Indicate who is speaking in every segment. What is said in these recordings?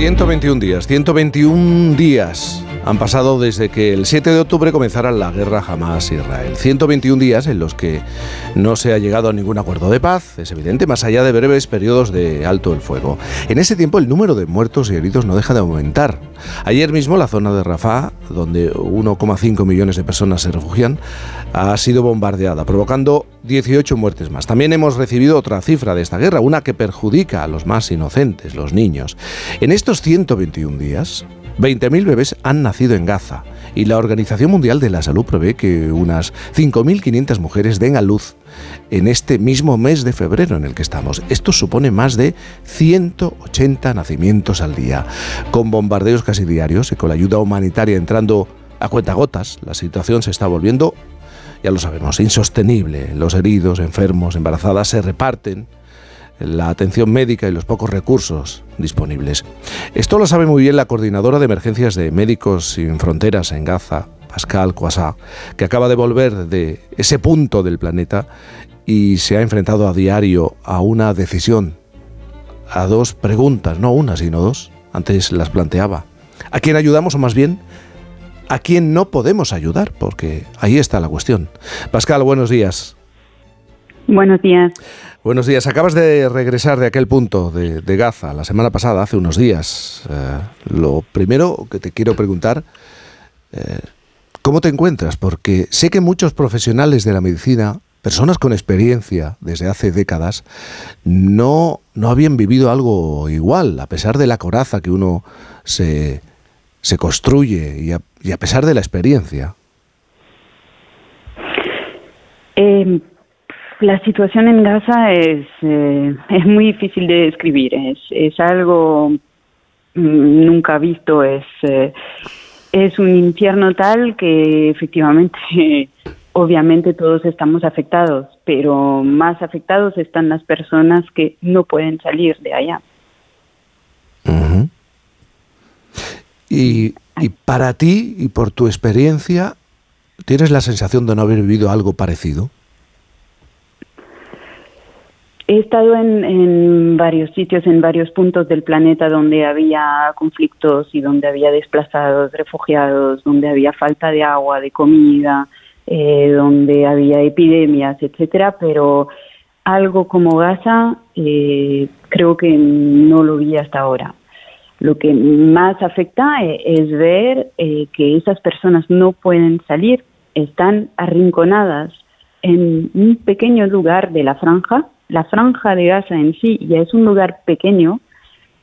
Speaker 1: 121 días, 121 días han pasado desde que el 7 de octubre comenzara la guerra Hamas-Israel. 121 días en los que no se ha llegado a ningún acuerdo de paz, es evidente, más allá de breves periodos de alto el fuego. En ese tiempo el número de muertos y heridos no deja de aumentar. Ayer mismo la zona de Rafah, donde 1,5 millones de personas se refugian, ha sido bombardeada, provocando 18 muertes más. También hemos recibido otra cifra de esta guerra, una que perjudica a los más inocentes, los niños. En estos 121 días, 20.000 bebés han nacido en Gaza y la Organización Mundial de la Salud prevé que unas 5.500 mujeres den a luz en este mismo mes de febrero en el que estamos. Esto supone más de 180 nacimientos al día. Con bombardeos casi diarios y con la ayuda humanitaria entrando a cuentagotas, la situación se está volviendo, ya lo sabemos, insostenible. Los heridos, enfermos, embarazadas se reparten la atención médica y los pocos recursos disponibles. Esto lo sabe muy bien la coordinadora de emergencias de Médicos Sin Fronteras en Gaza, Pascal Coissat, que acaba de volver de ese punto del planeta y se ha enfrentado a diario a una decisión, a dos preguntas, no una, sino dos. Antes las planteaba. ¿A quién ayudamos o más bien a quién no podemos ayudar? Porque ahí está la cuestión. Pascal, buenos días.
Speaker 2: Buenos días.
Speaker 1: Buenos días. Acabas de regresar de aquel punto de, Gaza la semana pasada, hace unos días. Eh, lo primero que te quiero preguntar, eh, ¿cómo te encuentras? Porque sé que muchos profesionales de la medicina, personas con experiencia desde hace décadas, no, no habían vivido algo igual, a pesar de la coraza que uno se, se construye y a, y a pesar de la experiencia.
Speaker 2: Eh, la situación en Gaza es, eh, es muy difícil de describir, es, es algo mm, nunca visto, es, eh, es un infierno tal que efectivamente, obviamente todos estamos afectados, pero más afectados están las personas que no pueden salir de allá.
Speaker 1: y, y para ti y por tu experiencia, ¿tienes la sensación de no haber vivido algo parecido?
Speaker 2: He estado en, varios sitios, en varios puntos del planeta donde había conflictos y donde había desplazados, refugiados, donde había falta de agua, de comida, eh, donde había epidemias, etcétera, pero algo como Gaza eh, creo que no lo vi hasta ahora. Lo que más afecta eh, es ver que esas personas no pueden salir, están arrinconadas en un pequeño lugar de la franja la franja de Gaza en sí ya es un lugar pequeño,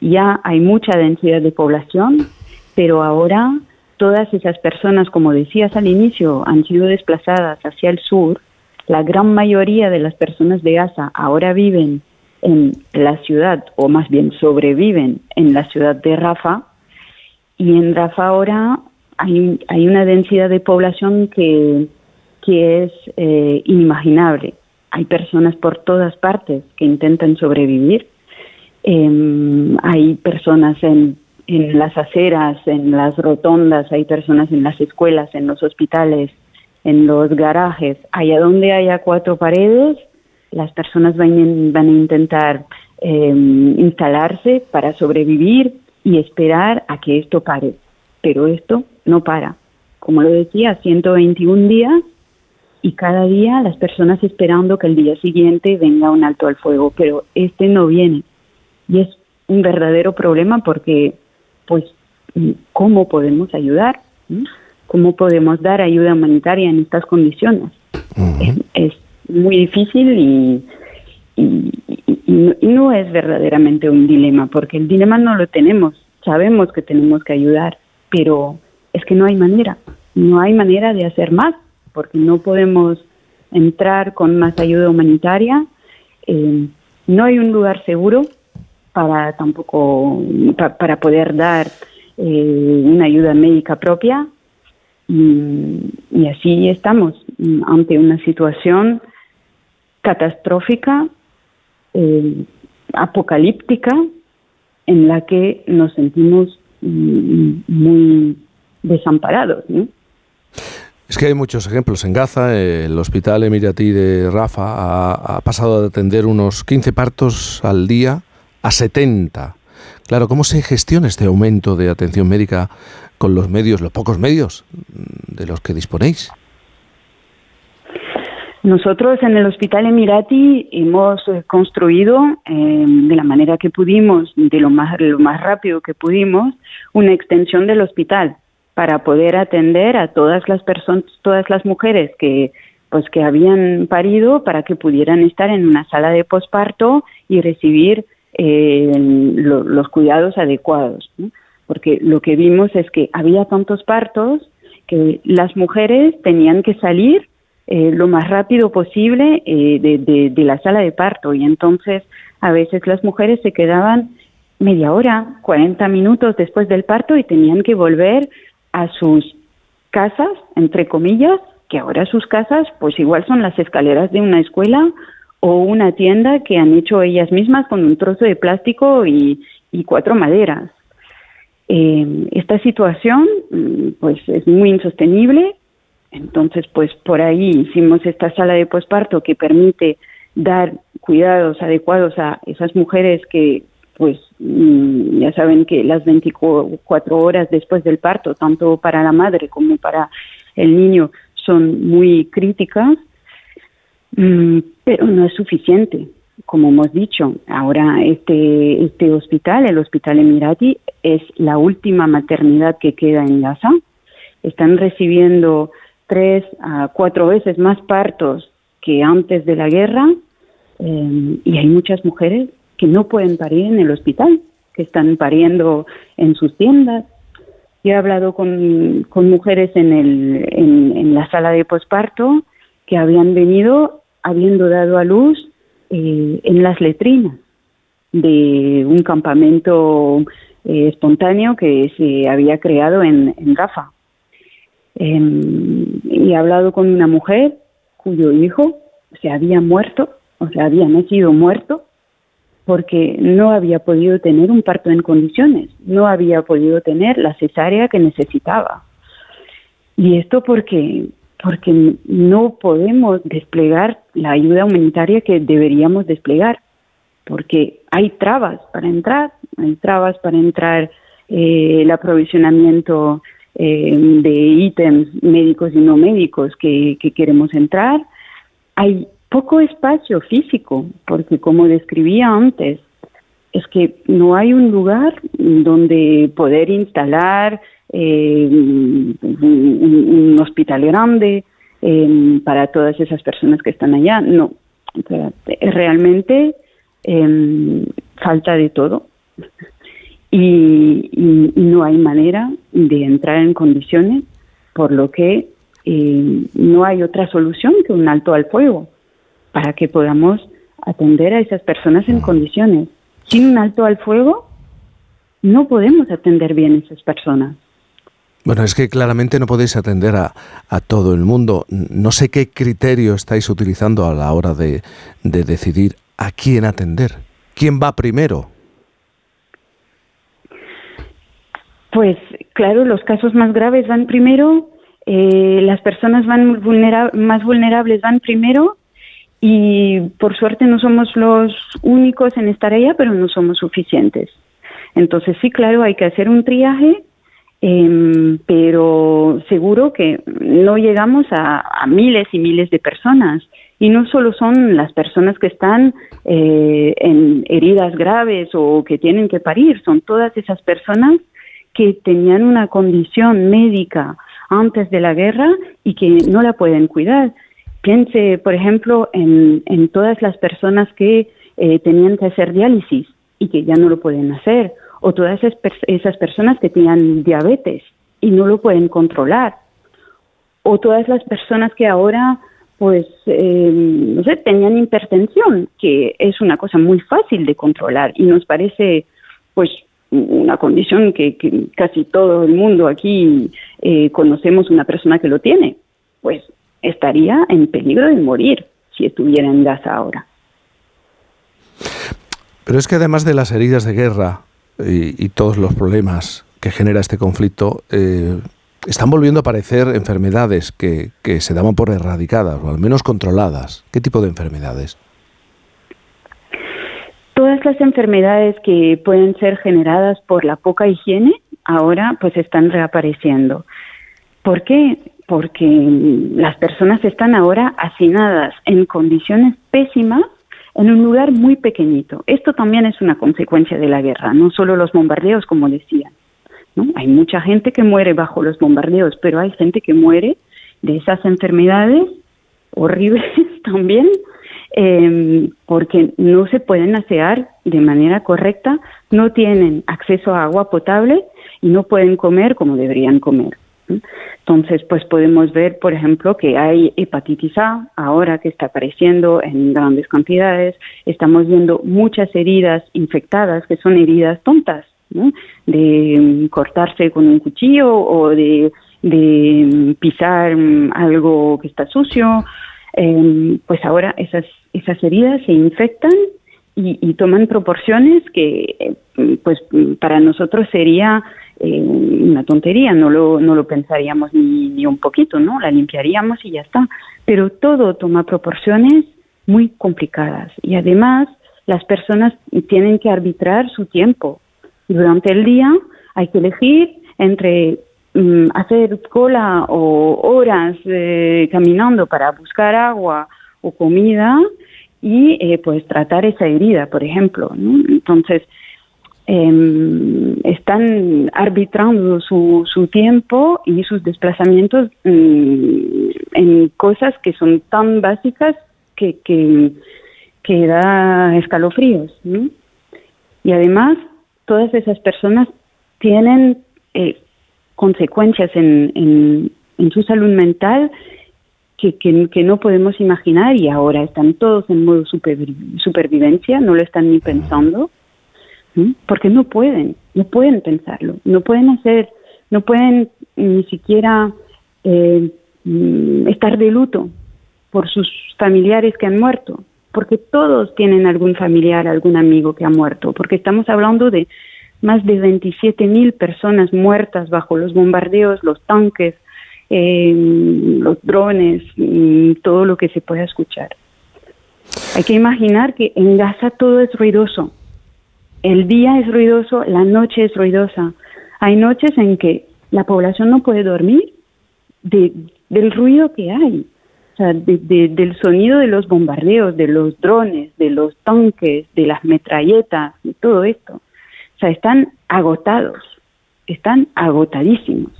Speaker 2: ya hay mucha densidad de población, pero ahora todas esas personas, como decías al inicio, han sido desplazadas hacia el sur. La gran mayoría de las personas de Gaza ahora viven en la ciudad, o más bien sobreviven en la ciudad de Rafa, y en Rafa ahora hay, una densidad de población que, que es eh, inimaginable hay personas por todas partes que intentan sobrevivir. Em, hay personas en, en las aceras, en las rotondas, hay personas en las escuelas, en los hospitales, en los garajes. Allá donde haya cuatro paredes, las personas van, van a intentar em, instalarse para sobrevivir y esperar a que esto pare. Pero esto no para. Como lo decía, 121 días y cada día las personas esperando que el día siguiente venga un alto al fuego, pero este no viene. Y es un verdadero problema porque, pues, ¿cómo podemos ayudar? ¿Cómo podemos dar ayuda humanitaria en estas condiciones? es, muy difícil y, y, no es verdaderamente un dilema, porque el dilema no lo tenemos. Sabemos que tenemos que ayudar, pero es que no hay manera. No hay manera de hacer más porque no podemos entrar con más ayuda humanitaria. Eh, no hay un lugar seguro para tampoco para poder dar eh, una ayuda médica propia y, así estamos ante una situación catastrófica, eh, apocalíptica, en la que nos sentimos mm, muy desamparados. ¿no?
Speaker 1: Es que hay muchos ejemplos. En Gaza, el hospital emiratí de Rafa ha, pasado de atender unos 15 partos al día a 70. Claro, ¿cómo se gestiona este aumento de atención médica con los medios, los pocos medios de los que disponéis?
Speaker 2: Nosotros en el Hospital Emirati hemos eh, construido eh, de la manera que pudimos, de lo más rápido que pudimos, una extensión del hospital para poder atender a todas las personas, todas las mujeres que pues que habían parido para que pudieran estar en una sala de posparto y recibir eh, los cuidados adecuados. Porque lo que vimos es que había tantos partos que las mujeres tenían que salir eh, lo más rápido posible eh, de, la sala de parto y entonces a veces las mujeres se quedaban media hora, 40 minutos después del parto y tenían que volver a sus casas, entre comillas, que ahora sus casas pues igual son las escaleras de una escuela o una tienda que han hecho ellas mismas con un trozo de plástico y, y cuatro maderas. Eh, esta situación mm, pues es muy insostenible entonces, pues por ahí hicimos esta sala de posparto que permite dar cuidados adecuados a esas mujeres que, pues, ya saben que las 24 horas después del parto, tanto para la madre como para el niño, son muy críticas, mm, pero no es suficiente. Como hemos dicho, ahora este, este hospital, el Hospital Emirati, es la última maternidad que queda en Gaza. Están recibiendo tres a cuatro veces más partos que antes de la guerra eh, y hay muchas mujeres que no pueden parir en el hospital, que están pariendo en sus tiendas. Yo he hablado con, con mujeres en, el, en, la sala de posparto que habían venido habiendo dado a luz eh, en las letrinas de un campamento eh, espontáneo que se había creado en, en Rafa. Em, y he hablado con una mujer cuyo hijo se había muerto, o sea, había nacido muerto, porque no había podido tener un parto en condiciones, no había podido tener la cesárea que necesitaba. Y esto porque, porque no podemos desplegar la ayuda humanitaria que deberíamos desplegar, porque hay trabas para entrar, hay trabas para entrar eh, el aprovisionamiento eh, de ítems médicos y no médicos que, queremos entrar. Hay poco espacio físico, porque como describía antes, es que no hay un lugar donde poder instalar eh, un, hospital grande eh, para todas esas personas que están allá. No, realmente falta de todo y, no hay manera de entrar en condiciones, por lo que eh, no hay otra solución que un alto al fuego para que podamos atender a esas personas en condiciones. Sin un alto al fuego, no podemos atender bien a esas personas.
Speaker 1: Bueno, es que claramente no podéis atender a, a, todo el mundo. No sé qué criterio estáis utilizando a la hora de, de decidir a quién atender. ¿Quién va primero?
Speaker 2: Pues claro, los casos más graves van primero, eh, las personas van más vulnerables van primero y por suerte no somos los únicos en estar allá, pero no somos suficientes. Entonces sí, claro, hay que hacer un triaje, em, pero seguro que no llegamos a, miles y miles de personas. Y no solo son las personas que están eh, en heridas graves o que tienen que parir, son todas esas personas que tenían una condición médica antes de la guerra y que no la pueden cuidar. Piense, por ejemplo, en, todas las personas que eh, tenían que hacer diálisis y que ya no lo pueden hacer, o todas esas, personas que tenían diabetes y no lo pueden controlar, o todas las personas que ahora pues, eh, no sé, tenían hipertensión, que es una cosa muy fácil de controlar y nos parece, pues, una condición que, casi todo el mundo aquí eh, conocemos una persona que lo tiene, pues estaría en peligro de morir si estuviera en Gaza ahora.
Speaker 1: Pero es que además de las heridas de guerra y, todos los problemas que genera este conflicto, eh, están volviendo a aparecer enfermedades que, que se daban por erradicadas o al menos controladas. ¿Qué tipo de enfermedades?
Speaker 2: todas las enfermedades que pueden ser generadas por la poca higiene ahora pues están reapareciendo. ¿Por qué? Porque las personas están ahora hacinadas en condiciones pésimas en un lugar muy pequeñito. Esto también es una consecuencia de la guerra, no solo los bombardeos, como decía. ¿no? Hay mucha gente que muere bajo los bombardeos, pero hay gente que muere de esas enfermedades horribles también, eh, porque no se pueden asear de manera correcta, no tienen acceso a agua potable y no pueden comer como deberían comer. Entonces, pues podemos ver, por ejemplo, que hay hepatitis A ahora que está apareciendo en grandes cantidades. Estamos viendo muchas heridas infectadas que son heridas tontas, de cortarse con un cuchillo o de de pisar algo que está sucio, em, pues ahora esas, esas heridas se infectan y, toman proporciones que pues para nosotros sería eh, una tontería, no lo, no lo pensaríamos ni, ni un poquito, ¿no? La limpiaríamos y ya está. Pero todo toma proporciones muy complicadas y además las personas tienen que arbitrar su tiempo. Durante el día hay que elegir entre Mm, hacer cola o horas eh, caminando para buscar agua o comida y eh, pues tratar esa herida, por ejemplo. Entonces, em, están arbitrando su, su tiempo y sus desplazamientos mm, en cosas que son tan básicas que, que, que da escalofríos. Y además, todas esas personas tienen eh, consecuencias en, en, su salud mental que, que, no podemos imaginar y ahora están todos en modo supervivencia, no lo están ni pensando, porque no pueden, no pueden pensarlo, no pueden hacer, no pueden ni siquiera eh, mm, estar de luto por sus familiares que han muerto, porque todos tienen algún familiar, algún amigo que ha muerto, porque estamos hablando de más de 27 mil personas muertas bajo los bombardeos, los tanques, eh, los drones, y todo lo que se pueda escuchar. Hay que imaginar que en Gaza todo es ruidoso. El día es ruidoso, la noche es ruidosa. Hay noches en que la población no puede dormir de, del ruido que hay, o sea, del sonido de los bombardeos, de los drones, de los tanques, de las metralletas, de todo esto. O sea, están agotados, están agotadísimos.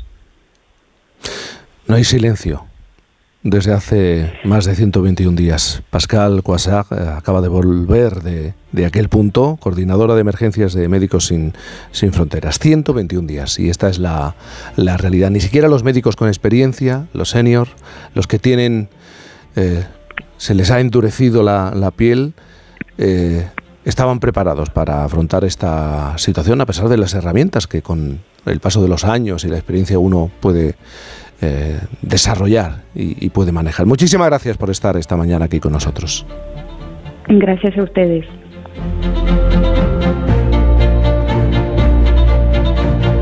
Speaker 1: No hay silencio desde hace más de 121 días. Pascal Coissard eh, acaba de volver de, de, aquel punto, coordinadora de emergencias de Médicos Sin, Sin Fronteras. 121 días y esta es la, la, realidad. Ni siquiera los médicos con experiencia, los senior, los que tienen, eh, se les ha endurecido la, la piel, eh, estaban preparados para afrontar esta situación a pesar de las herramientas que con el paso de los años y la experiencia uno puede eh, desarrollar y, y puede manejar. Muchísimas gracias por estar esta mañana aquí con nosotros.
Speaker 2: Gracias a ustedes.